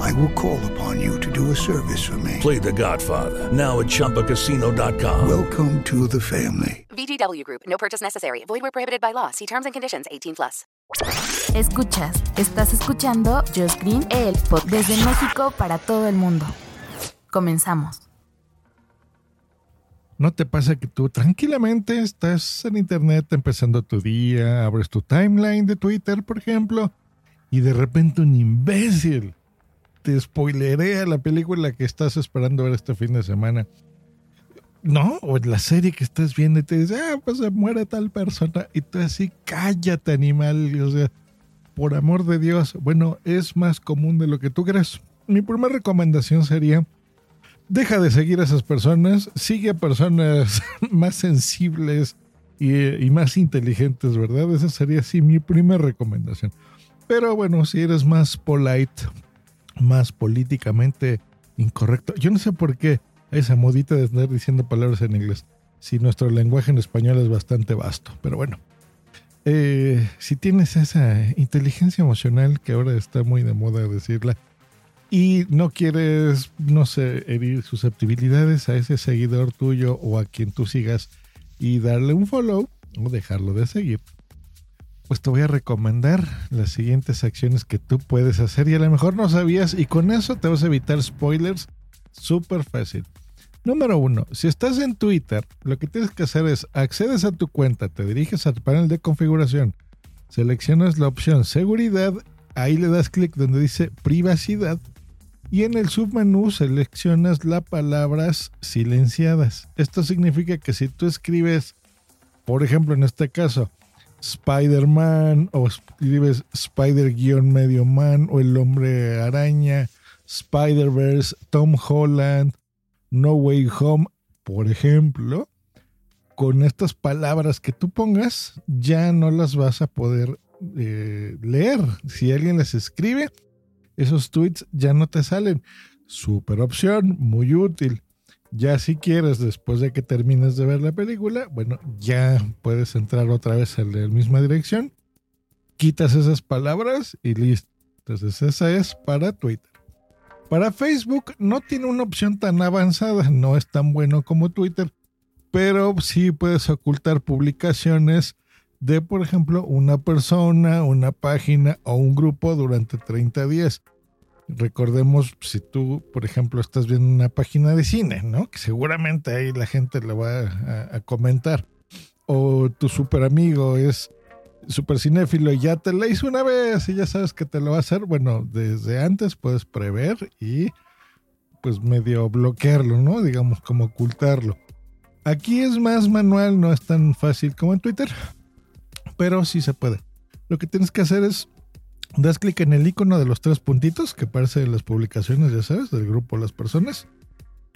I will call upon you to do a service for me. Play The Godfather now at ChumbaCasino.com. Welcome to the family. VGW Group. No purchase necessary. Void where prohibited by law. See terms and conditions. 18 plus. Escuchas, estás escuchando Just Green, el pod desde México para todo el mundo. Comenzamos. ¿No te pasa que tú tranquilamente estás en internet empezando tu día, abres tu timeline de Twitter, por ejemplo, y de repente un imbécil te spoilerea la película que estás esperando ver este fin de semana? No, o la serie que estás viendo y te dice, ah, pues se muere tal persona. Y tú así, cállate, animal. O sea, por amor de Dios. Bueno, es más común de lo que tú crees. Mi primera recomendación sería, deja de seguir a esas personas, sigue a personas más sensibles y, y más inteligentes, ¿verdad? Esa sería así mi primera recomendación. Pero bueno, si eres más polite, más políticamente incorrecto, yo no sé por qué esa modita de estar diciendo palabras en inglés, si nuestro lenguaje en español es bastante vasto. Pero bueno, eh, si tienes esa inteligencia emocional que ahora está muy de moda decirla, y no quieres, no sé, herir susceptibilidades a ese seguidor tuyo o a quien tú sigas y darle un follow o dejarlo de seguir, pues te voy a recomendar las siguientes acciones que tú puedes hacer y a lo mejor no sabías y con eso te vas a evitar spoilers súper fácil. Número uno, si estás en Twitter, lo que tienes que hacer es accedes a tu cuenta, te diriges al panel de configuración, seleccionas la opción seguridad, ahí le das clic donde dice privacidad y en el submenú seleccionas las palabras silenciadas. Esto significa que si tú escribes, por ejemplo, en este caso, Spider-Man o escribes Spider-medio man o el hombre araña, Spider-Verse, Tom Holland, No Way Home, por ejemplo, con estas palabras que tú pongas, ya no las vas a poder eh, leer. Si alguien las escribe, esos tweets ya no te salen. Super opción, muy útil. Ya si quieres, después de que termines de ver la película, bueno, ya puedes entrar otra vez en la misma dirección. Quitas esas palabras y listo. Entonces esa es para Twitter. Para Facebook no tiene una opción tan avanzada, no es tan bueno como Twitter, pero sí puedes ocultar publicaciones de, por ejemplo, una persona, una página o un grupo durante 30 días. Recordemos si tú, por ejemplo, estás viendo una página de cine, ¿no? Que seguramente ahí la gente le va a, a comentar. O tu super amigo es super cinéfilo y ya te la hizo una vez y ya sabes que te lo va a hacer. Bueno, desde antes puedes prever y pues medio bloquearlo, ¿no? Digamos, como ocultarlo. Aquí es más manual, no es tan fácil como en Twitter, pero sí se puede. Lo que tienes que hacer es das clic en el icono de los tres puntitos que aparece en las publicaciones, ya sabes, del grupo Las Personas.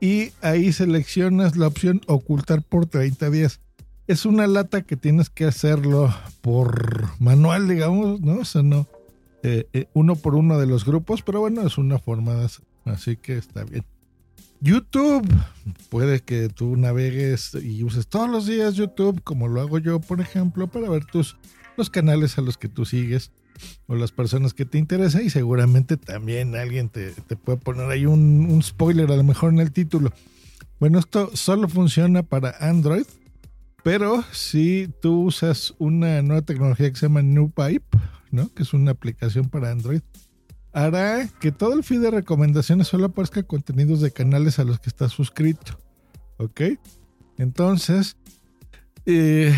Y ahí seleccionas la opción ocultar por 30 días. Es una lata que tienes que hacerlo por manual, digamos, ¿no? O sea, no eh, eh, uno por uno de los grupos, pero bueno, es una forma. Así que está bien. YouTube, puede que tú navegues y uses todos los días YouTube, como lo hago yo, por ejemplo, para ver tus los canales a los que tú sigues o las personas que te interesan y seguramente también alguien te, te puede poner ahí un, un, spoiler a lo mejor en el título. Bueno, esto solo funciona para Android, pero si tú usas una nueva tecnología que se llama NewPipe, ¿no? que es una aplicación para Android, hará que todo el feed de recomendaciones solo aparezca contenidos de canales a los que estás suscrito. ¿Ok? Entonces, eh,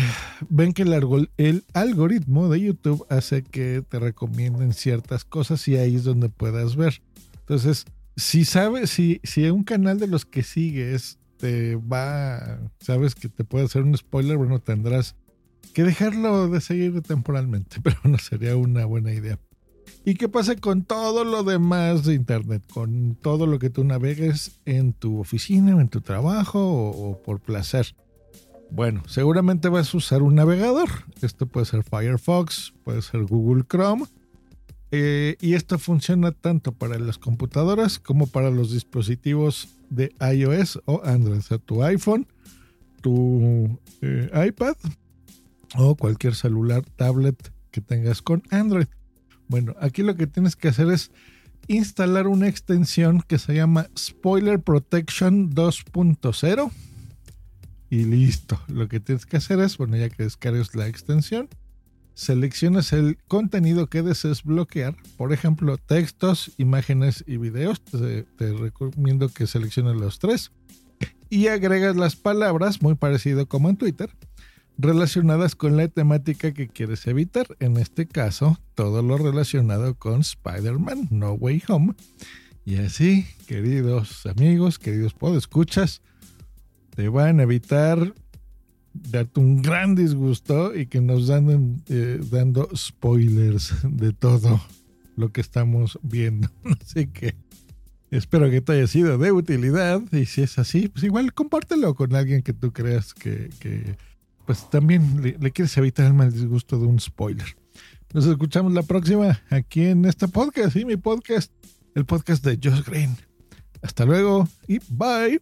ven que el, algoritmo de YouTube hace que te recomienden ciertas cosas y ahí es donde puedas ver. Entonces, si sabes, si, si un canal de los que sigues te va, sabes que te puede hacer un spoiler, bueno, tendrás que dejarlo de seguir temporalmente, pero no sería una buena idea. ¿Y qué pasa con todo lo demás de Internet? Con todo lo que tú navegues en tu oficina en tu trabajo o por placer. Bueno, seguramente vas a usar un navegador. Esto puede ser Firefox, puede ser Google Chrome. Eh, y esto funciona tanto para las computadoras como para los dispositivos de iOS o Android. O sea, tu iPhone, tu eh, iPad o cualquier celular, tablet que tengas con Android. Bueno, aquí lo que tienes que hacer es instalar una extensión que se llama Spoiler Protection 2.0 y listo. Lo que tienes que hacer es, bueno, ya que descargues la extensión, seleccionas el contenido que desees bloquear, por ejemplo, textos, imágenes y videos. Te, recomiendo que selecciones los tres y agregas las palabras, muy parecido como en Twitter, relacionadas con la temática que quieres evitar. En este caso, todo lo relacionado con Spider-Man No Way Home. Y así, queridos amigos, queridos podescuchas, te van a evitar darte un gran disgusto y que nos dan eh, dando spoilers de todo lo que estamos viendo. Así que espero que te haya sido de utilidad y si es así, pues igual compártelo con alguien que tú creas que, que pues también le, le, quieres evitar el mal disgusto de un spoiler. Nos escuchamos la próxima aquí en este podcast y mi podcast, el podcast de Josh Green. Hasta luego y bye.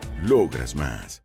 Logras más.